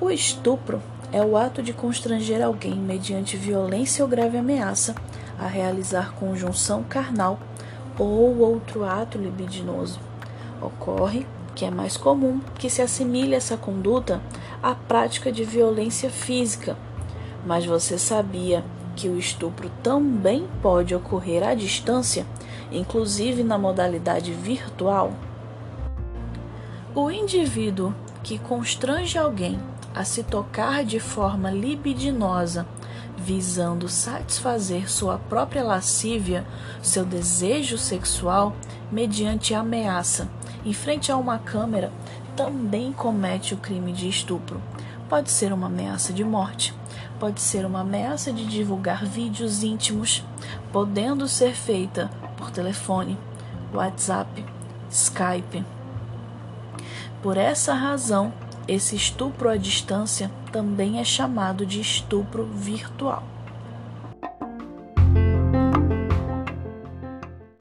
O estupro é o ato de constranger alguém mediante violência ou grave ameaça a realizar conjunção carnal ou outro ato libidinoso. Ocorre que é mais comum que se assimile essa conduta à prática de violência física. Mas você sabia que o estupro também pode ocorrer à distância, inclusive na modalidade virtual? O indivíduo que constrange alguém a se tocar de forma libidinosa, visando satisfazer sua própria lascívia, seu desejo sexual, mediante ameaça, em frente a uma câmera, também comete o crime de estupro. Pode ser uma ameaça de morte, pode ser uma ameaça de divulgar vídeos íntimos, podendo ser feita por telefone, WhatsApp, Skype. Por essa razão, esse estupro à distância também é chamado de estupro virtual.